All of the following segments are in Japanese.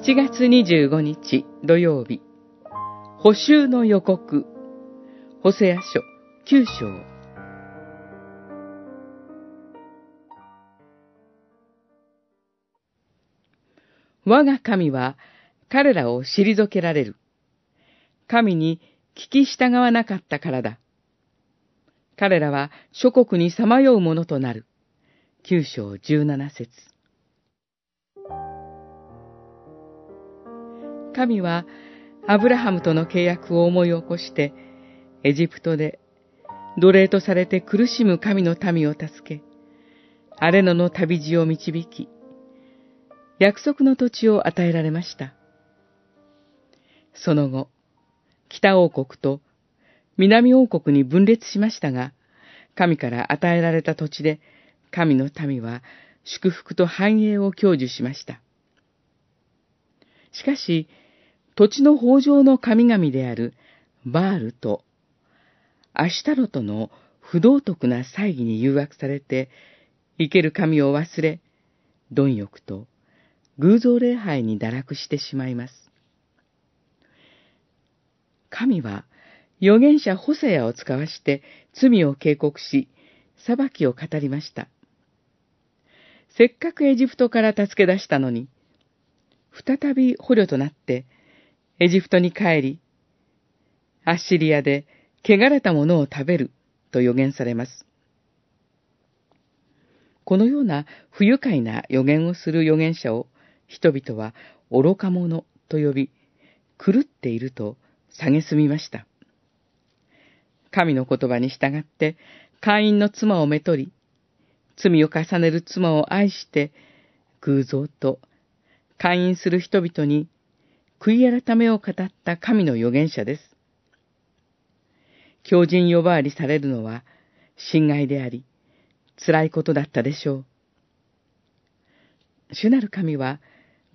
7月25日土曜日、補修の予告、ホセア書9章。我が神は彼らを退けられる。神に聞き従わなかったからだ。彼らは諸国にさまようものとなる。九章十七節神はアブラハムとの契約を思い起こして、エジプトで奴隷とされて苦しむ神の民を助け、アレノの旅路を導き、約束の土地を与えられました。その後、北王国と南王国に分裂しましたが、神から与えられた土地で、神の民は祝福と繁栄を享受しました。しかし、土地の豊穣の神々であるバールとアシュタロトの不道徳な猜疑に誘惑されて、生ける神を忘れ、貪欲と偶像礼拝に堕落してしまいます。神は預言者ホセアを使わして罪を警告し、裁きを語りました。せっかくエジプトから助け出したのに、再び捕虜となって、エジプトに帰り、アッシリアで汚れたものを食べると予言されます。このような不愉快な予言をする預言者を人々は愚か者と呼び、狂っていると蔑みました。神の言葉に従って、会員の妻をめとり、罪を重ねる妻を愛して、偶像と会員する人々に悔い改めを語った神の預言者です。強人呼ばわりされるのは侵害であり、辛いことだったでしょう。主なる神は、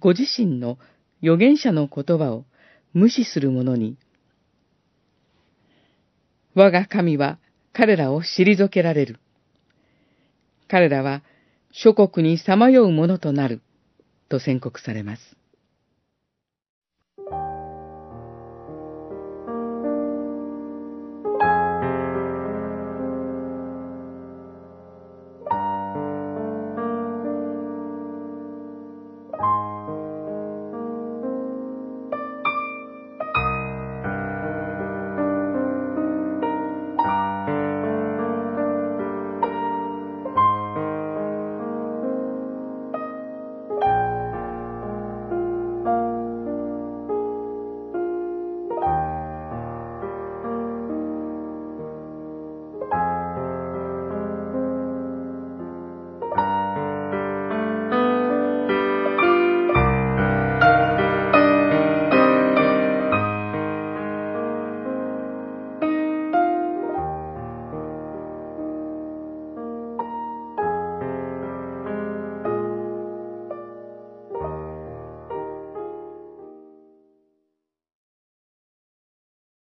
ご自身の預言者の言葉を無視する者に、我が神は彼らを退けられる。彼らは諸国にさまようものとなる、と宣告されます。